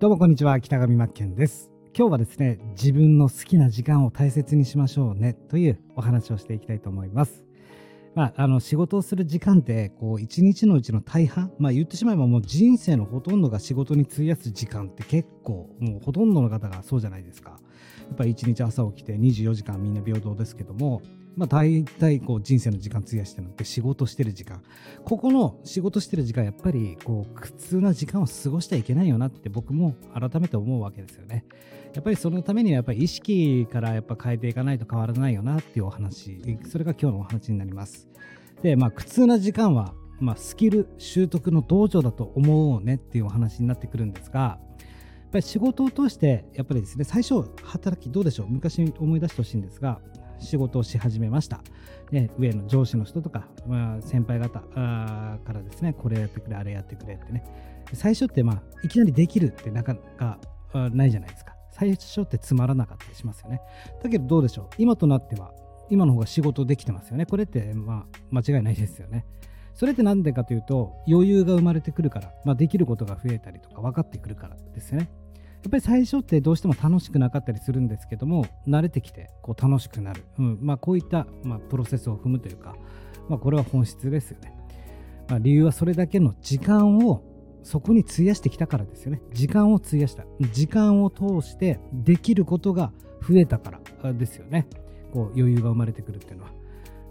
どうもこんにちは北上真剣です今日はですね自分の好きな時間を大切にしましょうねというお話をしていきたいと思いますまあ、あの仕事をする時間ってこう一日のうちの大半、まあ、言ってしまえばもう人生のほとんどが仕事に費やす時間って結構もうほとんどの方がそうじゃないですか。やっぱり一日朝起きて24時間みんな平等ですけどもまあ、大体こう人生の時間費やしてるのって仕事してる時間。ここの仕事してる時間やっぱりこう苦痛な時間を過ごしちゃいけないよなって僕も改めて思うわけですよね。やっぱりそのためにはやっぱり意識からやっぱ変えていかないと変わらないよなっていうお話。それが今日のお話になります。でまあ苦痛な時間はまあ、スキル習得の道場だと思うねっていうお話になってくるんですがやっぱり仕事を通してやっぱりですね最初働きどうでしょう？昔思い出してほしいんですが仕事をし始めました。で上の上司の人とか、まあ、先輩方からですね、これやってくれ、あれやってくれってね。最初って、まあ、いきなりできるってなかなかないじゃないですか。最初ってつまらなかったりしますよね。だけどどうでしょう。今となっては、今の方が仕事できてますよね。これって、まあ、間違いないですよね。それって何でかというと、余裕が生まれてくるから、まあ、できることが増えたりとか分かってくるからですよね。やっぱり最初ってどうしても楽しくなかったりするんですけども慣れてきてこう楽しくなる、うん。まあ、こういった、まあ、プロセスを踏むというか、まあ、これは本質ですよね、まあ、理由はそれだけの時間をそこに費やしてきたからですよね。時間を費やした。時間を通してできることが増えたからですよね。こう余裕が生まれてくるっていうのは。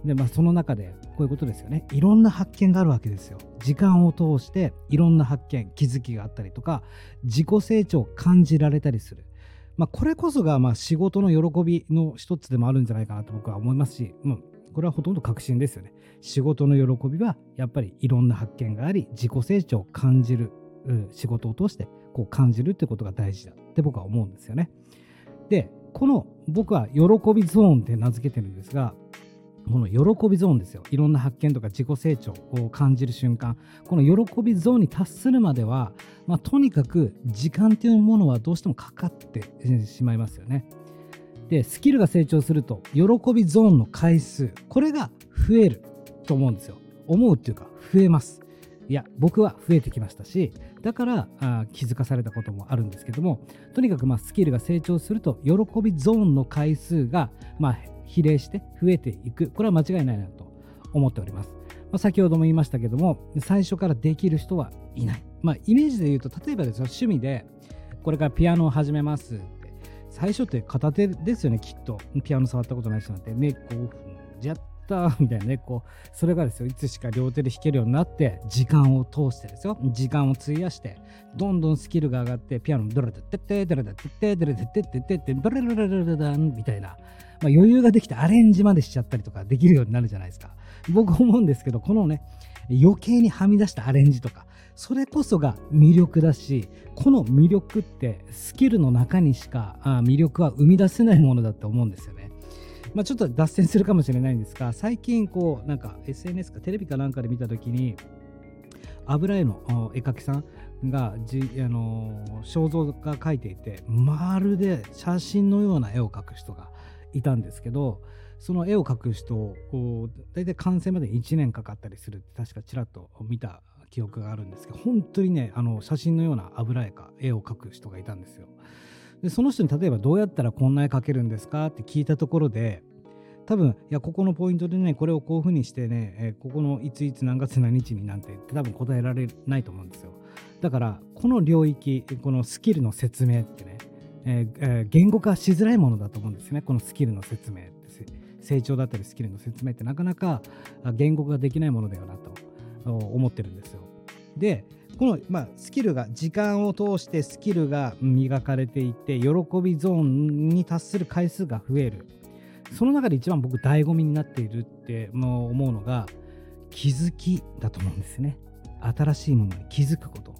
で、まあ、その中でこういうことですよね。いろんな発見があるわけですよ。時間を通していろんな発見、気づきがあったりとか、自己成長を感じられたりする。まあ、これこそがまあ仕事の喜びの一つでもあるんじゃないかなと僕は思いますし、うん、これはほとんど確信ですよね。仕事の喜びはやっぱりいろんな発見があり、自己成長を感じる、うん、仕事を通してこう感じるってことが大事だって僕は思うんですよね。で、この僕は喜びゾーンって名付けてるんですが、この喜びゾーンですよ。いろんな発見とか自己成長を感じる瞬間。この喜びゾーンに達するまでは、まあ、とにかく時間っていうものはどうしてもかかってしまいますよね。で、スキルが成長すると、喜びゾーンの回数、これが増えると思うんですよ。思うっていうか、増えます。いや、僕は増えてきましたし、だからあ気づかされたこともあるんですけども、とにかくまあスキルが成長すると、喜びゾーンの回数がまあ比例して増えていく。これは間違いないなと思っております。まあ、先ほども言いましたけども、最初からできる人はいない。まあ、イメージで言うと、例えばですよ、趣味で、これからピアノを始めますって、最初って片手ですよね、きっと。ピアノ触ったことない人なんて、ね、こう、じゃったみたいなね、こう、それがですよ、いつしか両手で弾けるようになって、時間を通してですよ、時間を費やして、どんどんスキルが上がって、ピアノドラダッテッテドラダッテッテドラダッテッテッテドラララララランみたいな、まあ、余裕ができてアレンジまでしちゃったりとかできるようになるじゃないですか。僕思うんですけど、このね、余計にはみ出したアレンジとか、それこそが魅力だし、この魅力ってスキルの中にしか魅力は生み出せないものだと思うんですよね。まあ、ちょっと脱線するかもしれないんですが、最近こう、なんか SNS かテレビかなんかで見たときに、油絵の絵描きさんがじあの肖像が描いていてまるで写真のような絵を描く人がいたんですけどその絵を描く人を大体完成まで1年かかったりするって確かちらっと見た記憶があるんですけど本当にねあの写真のような油絵か絵を描く人がいたんですよ。でその人に例えばどうやったらこんな絵描けるんですか？って聞いたところで多分いやここのポイントでねこれをこういうふうにしてね、えここのいついつ何月何日になんてって多分答えられないと思うんですよ。だからこの領域このスキルの説明ってねえー、言語化しづらいものだと思うんですね。このスキルの説明成長だったりスキルの説明ってなかなか言語化できないものだよなと。思ってるんですよ。でこの、まあ、スキルが時間を通してスキルが磨かれていって喜びゾーンに達する回数が増える。その中で一番僕醍醐味になっているって思うのが気づきだと思うんですね。新しいものに気づくこと。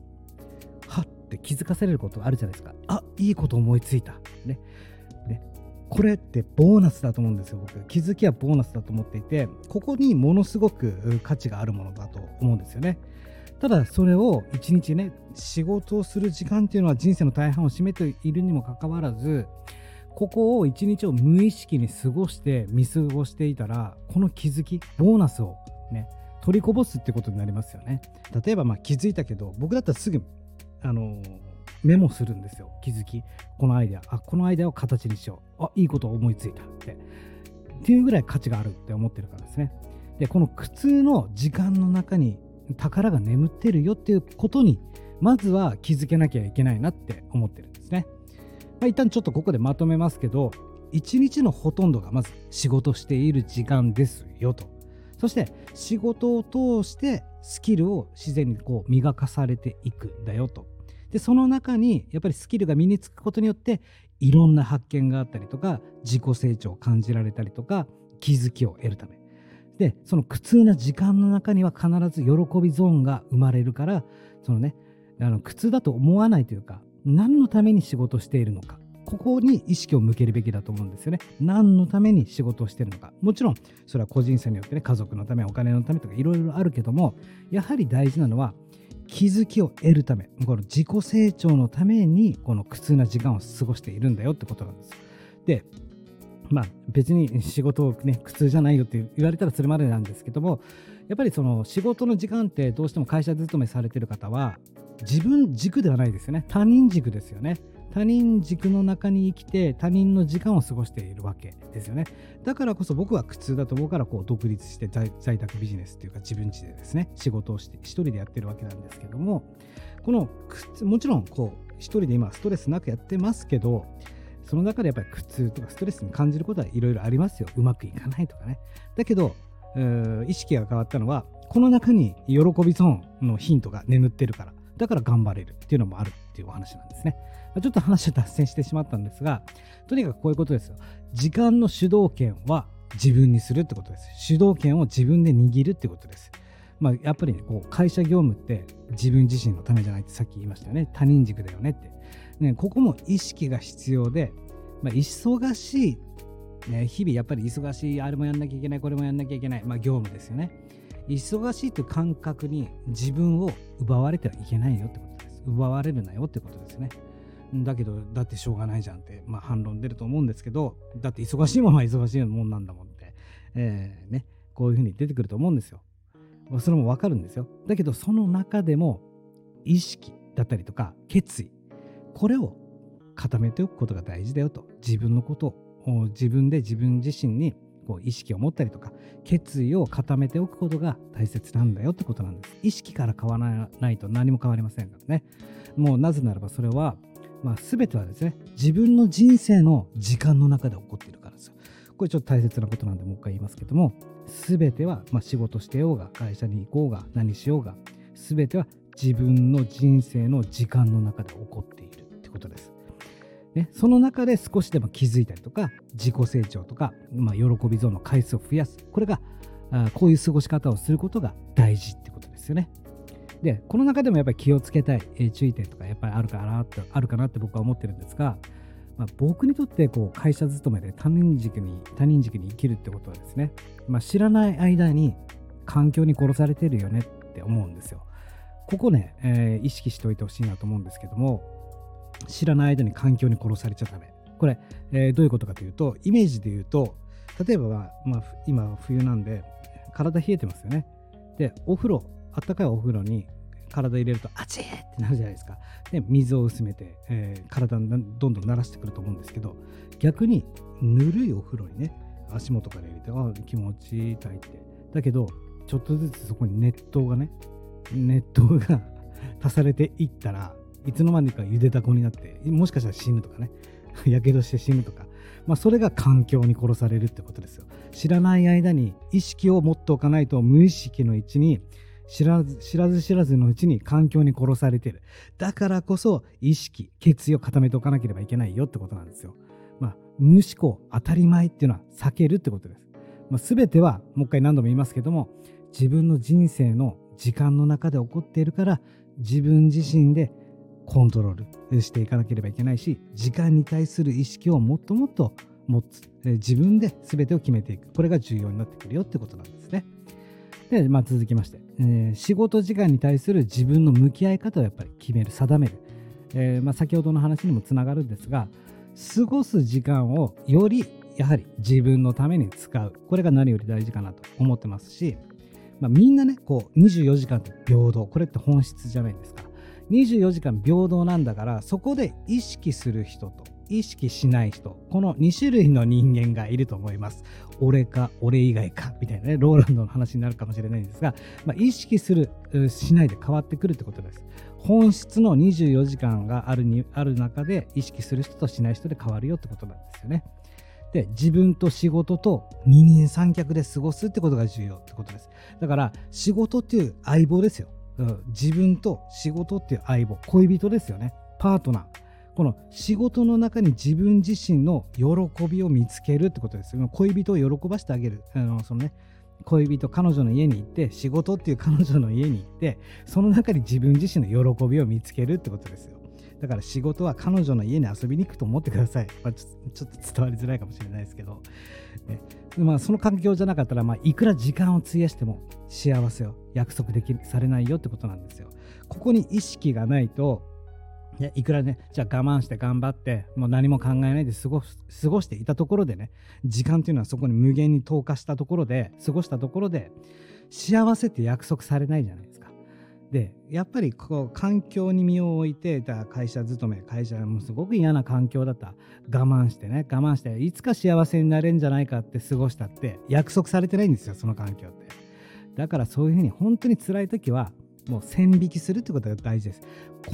って気づかされることあるじゃないですか。あいいこと思いついた。ね。ねこれってボーナスだと思うんですよ、僕。気づきはボーナスだと思っていて、ここにものすごく価値があるものだと思うんですよね。ただ、それを一日ね、仕事をする時間っていうのは人生の大半を占めているにもかかわらず、ここを一日を無意識に過ごして見過ごしていたら、この気づき、ボーナスをね、取りこぼすってことになりますよね。例えばまあ気づいたけど、僕だったらすぐあのメモするんですよ。気づき。このアイデア。あこのアイデアを形にしよう。あいいことを思いついた。って。っていうぐらい価値があるって思ってるからですね。でこの苦痛の時間の中に宝が眠ってるよっていうことにまずは気づけなきゃいけないなって思ってるんですね、まあ、一旦ちょっとここでまとめますけど一日のほとんどがまず仕事している時間ですよと。そして仕事を通してスキルを自然にこう磨かされていくんだよと。でその中にやっぱりスキルが身につくことによっていろんな発見があったりとか自己成長を感じられたりとか気づきを得るため。でその苦痛な時間の中には必ず喜びゾーンが生まれるからそのねあの苦痛だと思わないというか何のために仕事しているのかここに意識を向けるべきだと思うんですよね。何のために仕事をしてるのか。もちろん、それは個人差によってね、家族のため、お金のためとかいろいろあるけども、やはり大事なのは、気づきを得るため、この自己成長のために、この苦痛な時間を過ごしているんだよってことなんです。で、まあ別に仕事をね、苦痛じゃないよって言われたらそれまでなんですけども、やっぱりその仕事の時間ってどうしても会社勤めされてる方は、自分軸ではないですよね。他人軸ですよね。他人軸の中に生きて他人の時間を過ごしているわけですよね。だからこそ僕は苦痛だと思うからこう独立して在宅ビジネスっていうか自分家でですね仕事をして一人でやってるわけなんですけどもこのもちろんこう一人で今ストレスなくやってますけどその中でやっぱり苦痛とかストレスに感じることはいろいろありますよ。うまくいかないとかね。だけど意識が変わったのはこの中に喜びゾーンのヒントが眠ってるからだから頑張れるっていうのもあるっていうお話なんですね。ちょっと話を脱線してしまったんですが、とにかくこういうことですよ。時間の主導権は自分にするってことです。主導権を自分で握るってことです。まあ、やっぱりね、こう会社業務って自分自身のためじゃないってさっき言いましたよね。他人軸だよねって。ね、ここも意識が必要で、まあ、忙しい、ね、日々やっぱり忙しい、あれもやんなきゃいけない、これもやんなきゃいけない、まあ、業務ですよね。忙しいという感覚に自分を奪われてはいけないよってことです。奪われるなよってことですね。だけど、だってしょうがないじゃんって、まあ、反論出ると思うんですけど、だって忙しいものは忙しいもんなんだもんって、えー、ね、こういうふうに出てくると思うんですよ。それもわかるんですよ。だけど、その中でも、意識だったりとか、決意、これを固めておくことが大事だよと。自分のことを、自分で自分自身にこう意識を持ったりとか決意を固めておくことが大切なんだよってことなんです意識から変わらないと何も変わりませんからねもうなぜならばそれはまあ、全てはですね自分の人生の時間の中で起こっているからですよ。これちょっと大切なことなんでもう一回言いますけども全ては、まあ、仕事してようが会社に行こうが何しようが全ては自分の人生の時間の中で起こっているってことです。ね、その中で少しでも気づいたりとか自己成長とか、まあ、喜びゾーンの回数を増やすこれがあこういう過ごし方をすることが大事ってことですよね。で、この中でもやっぱり気をつけたい、えー、注意点とかやっぱりあるかなってあるかなって僕は思ってるんですが、まあ、僕にとってこう会社勤めで他人軸に他人軸に生きるってことはですね、まあ、知らない間に環境に殺されてるよねって思うんですよ。ここね、えー、意識しておいてほしいなと思うんですけども、知らない間に環境に殺されちゃダメ。これ、えー、どういうことかというと、イメージで言うと、例えば、まあ、今冬なんで、体冷えてますよね。で、お風呂あったかいお風呂に体入れると、あちーってなるじゃないですか。で、水を薄めて、えー、体どんどん慣らしてくると思うんですけど、逆に、ぬるいお風呂にね、足元から入れて、あ気持ちいいたいって。だけど、ちょっとずつそこに熱湯がね、熱湯が 足されていったら、いつの間にかゆでだこになって、もしかしたら死ぬとかね、やけどして死ぬとか、まあ、それが環境に殺されるってことですよ。知らない間に意識を持っておかないと無意識の位置に知らず知らず知らずのうちに環境に殺されてる。だからこそ意識、決意を固めておかなければいけないよってことなんですよ。まあ、無思考、当たり前っていうのは避けるってことです。まあ、全ては、もう一回何度も言いますけども、自分の人生の時間の中で起こっているから、自分自身でコントロールしていかなければいけないし、時間に対する意識をもっともっと持つ。自分で全てを決めていく。これが重要になってくるよってことなんですね。で、まあ、続きまして、えー、仕事時間に対する自分の向き合い方をやっぱり決める、定める。えー、まあ、先ほどの話にもつながるんですが、過ごす時間をよりやはり自分のために使う。これが何より大事かなと思ってますし、まあ、みんなね、こう24時間って平等。これって本質じゃないですか。24時間平等なんだからそこで意識する人と意識しない人この2種類の人間がいると思います。俺か俺以外かみたいなねローランドの話になるかもしれないんですが、まあ、意識するしないで変わってくるってことです。本質の24時間があるにある中で意識する人としない人で変わるよってことなんですよね。で自分と仕事と二人三脚で過ごすってことが重要ってことです。だから仕事っていう相棒ですよ、うん、自分と仕事っていう相棒恋人ですよね。パートナー。この仕事の中に自分自身の喜びを見つけるってことですよ。恋人を喜ばせてあげる。あのそのね、恋人、彼女の家に行って、仕事っていう彼女の家に行って、その中に自分自身の喜びを見つけるってことですよ。だから仕事は彼女の家に遊びに行くと思ってください。まあ、ちょっと伝わりづらいかもしれないですけど。ねまあ、その環境じゃなかったら、まあ、いくら時間を費やしても幸せを約束できされないよってことなんですよ。ここに意識がないとね、いくらね、じゃあ我慢して頑張って、もう何も考えないで過ご過ごしていたところでね、時間っていうのはそこに無限に投下したところで、過ごしたところで、幸せって約束されないじゃないですか。で、やっぱりこう環境に身を置いて、だ会社勤め、会社もすごく嫌な環境だった。我慢してね、我慢して、いつか幸せになれるんじゃないかって過ごしたって約束されてないんですよ、その環境って。だからそういうふうに本当に辛い時は、もう線引きするってことが大事です。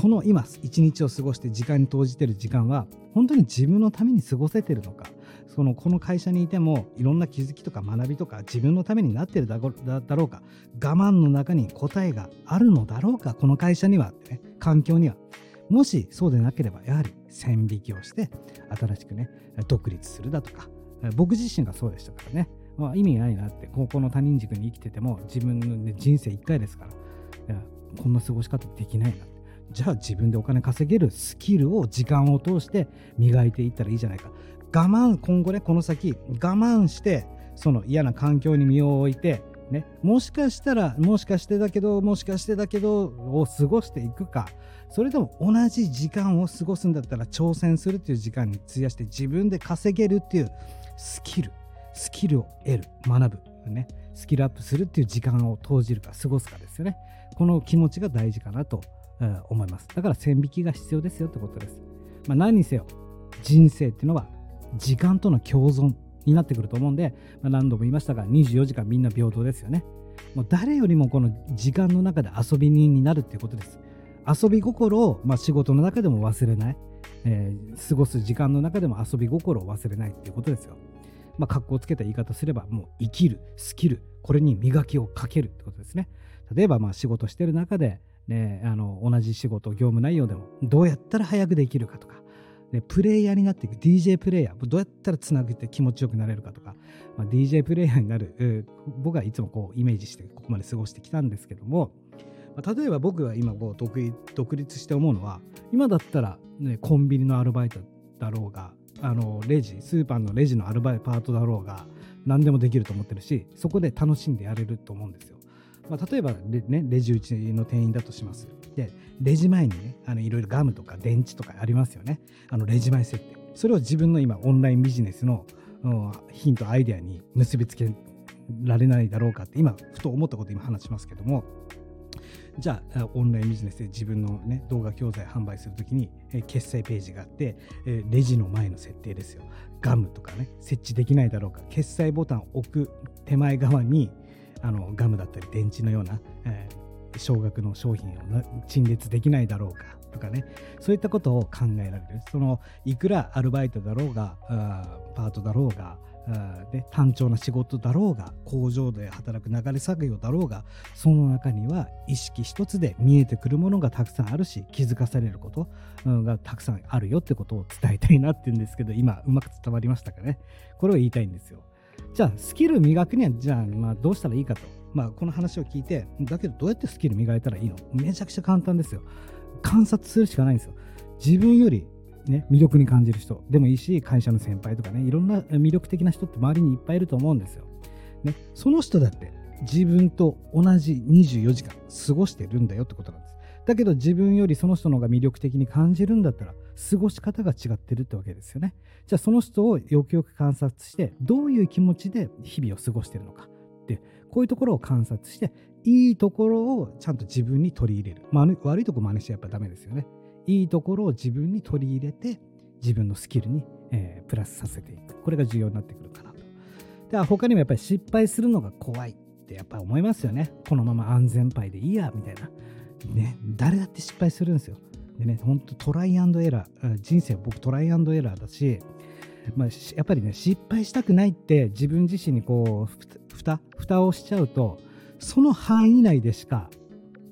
この今一日を過ごして時間に投じてる時間は本当に自分のために過ごせてるのか。そのこの会社にいてもいろんな気づきとか学びとか自分のためになってるだろうか。我慢の中に答えがあるのだろうかこの会社にはね。環境には。もしそうでなければやはり線引きをして新しくね独立するだとか。僕自身がそうでしたからね、まあ、意味ないなって高校の他人軸に生きてても自分の、ね、人生1回ですから。こんな過ごし方できないな。じゃあ自分でお金稼げるスキルを時間を通して磨いていったらいいじゃないか。我慢今後ねこの先我慢してその嫌な環境に身を置いてね、もしかしたらもしかしてだけどもしかしてだけどを過ごしていくか。それとも同じ時間を過ごすんだったら挑戦するっていう時間に費やして自分で稼げるっていうスキルスキルを得る学ぶねスキルアップするっていう時間を投じるか過ごすかですよね。この気持ちが大事かなと思います。だから線引きが必要ですよってことです。まあ、何にせよ、人生っていうのは時間との共存になってくると思うんで、まあ、何度も言いましたが、24時間みんな平等ですよね。もう誰よりもこの時間の中で遊び人になるっていうことです。遊び心を、まあ、仕事の中でも忘れない、えー、過ごす時間の中でも遊び心を忘れないっていうことですよ。まあ、格好つけた言い方すれば、もう生きる、スキル、これに磨きをかけるってことですね。例えば、まあ仕事してる中で、ね、あの同じ仕事業務内容でもどうやったら早くできるかとか、ね、プレイヤーになっていく DJ プレイヤーどうやったらつなげて気持ちよくなれるかとか、まあ、DJ プレイヤーになる、えー、僕はいつもこうイメージしてここまで過ごしてきたんですけども、まあ、例えば僕が今こう独独立して思うのは今だったら、ね、コンビニのアルバイトだろうがあのレジスーパーのレジのアルバイトパートだろうが何でもできると思ってるしそこで楽しんでやれると思うんですよ。まあ、例えばレ,、ね、レジ打ちの店員だとします。で、レジ前にね、あのいろいろガムとか電池とかありますよね。あのレジ前設定。それを自分の今、オンラインビジネスの、ヒント、アイデアに結びつけられないだろうかって、今、ふと思ったこと今話しますけども、じゃあ、オンラインビジネスで自分の、ね、動画教材販売するときに、え、決済ページがあって、え、レジの前の設定ですよ。ガムとかね、設置できないだろうか。決済ボタンを置く手前側に、あのガムだったり電池のような、えー、少額の商品を陳列できないだろうかとかね。そういったことを考えられる。そのいくらアルバイトだろうがーパートだろうがで単調な仕事だろうが工場で働く流れ作業だろうがその中には意識一つで見えてくるものがたくさんあるし気づかされることがたくさんあるよってことを伝えたいなって言うんですけど今うまく伝わりましたかね？これを言いたいんですよ。じゃあスキル磨くにはじゃあまあどうしたらいいかと、まあ、この話を聞いてだけどどうやってスキル磨いたらいいの？めちゃくちゃ簡単ですよ。観察するしかないんですよ。自分よりね、魅力に感じる人でもいいし会社の先輩とかねいろんな魅力的な人って周りにいっぱいいると思うんですよ、ね、その人だって自分と同じ24時間過ごしてるんだよってことなんです。だけど自分よりその人の方が魅力的に感じるんだったら過ごし方が違ってるってわけですよね。じゃあその人をよくよく観察してどういう気持ちで日々を過ごしてるのか。でこういうところを観察していいところをちゃんと自分に取り入れる、まあ、悪いとこ真似しちゃやっぱダメですよね。いいところを自分に取り入れて自分のスキルに、えー、プラスさせていく。これが重要になってくるかなと。では他にもやっぱり失敗するのが怖いってやっぱり思いますよね。このまま安全牌でいいやみたいな。ね誰だって失敗するんですよでね本当トライアンドエラー人生は僕トライアンドエラーだしまあ、やっぱりね失敗したくないって自分自身にこう蓋蓋をしちゃうとその範囲内でしか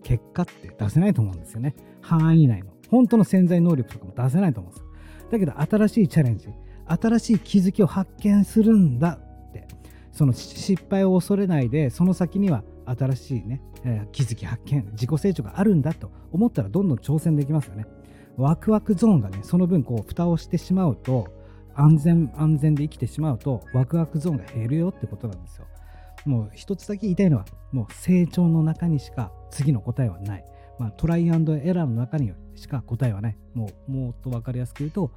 結果って出せないと思うんですよね。範囲内の。本当の潜在能力とかも出せないと思うんですだけど新しいチャレンジ新しい気づきを発見するんだってその失敗を恐れないでその先には新しいね、えー、気づき発見自己成長があるんだと思ったらどんどん挑戦できますよねワクワクゾーンがねその分こう蓋をしてしまうと安全安全で生きてしまうとワクワクゾーンが減るよってことなんですよもう一つだけ言いたいのはもう成長の中にしか次の答えはないまあ、トライアンドエラーの中にしか答えはない。もう、もっと分かりやすく言うと、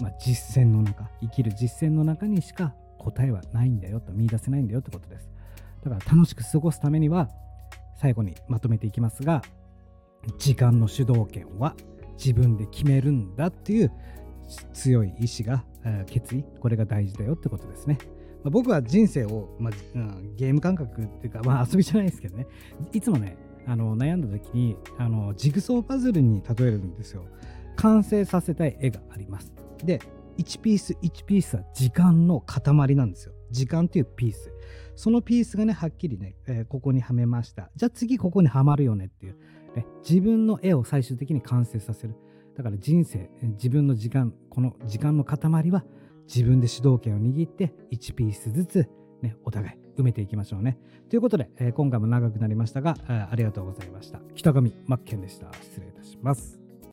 まあ、実践の中、生きる実践の中にしか答えはないんだよと、見出せないんだよってことです。だから楽しく過ごすためには、最後にまとめていきますが、時間の主導権は自分で決めるんだっていう強い意志が、決意、これが大事だよってことですね。僕は人生を、まあ、ゲーム感覚っていうか、まあ、遊びじゃないですけどね、いつもね、あの悩んだ時にあのジグソーパズルに例えるんですよ。完成させたい絵があります。で1ピース1ピースは時間の塊なんですよ。時間っていうピース。そのピースがねはっきりね、えー、ここにはめましたじゃあ次ここにはまるよねっていう、ね、自分の絵を最終的に完成させるだから人生自分の時間この時間の塊は自分で主導権を握って1ピースずつねお互い埋めていきましょうね。ということで、えー、今回も長くなりましたが、ありがとうございました。北上真剣でした。失礼いたします。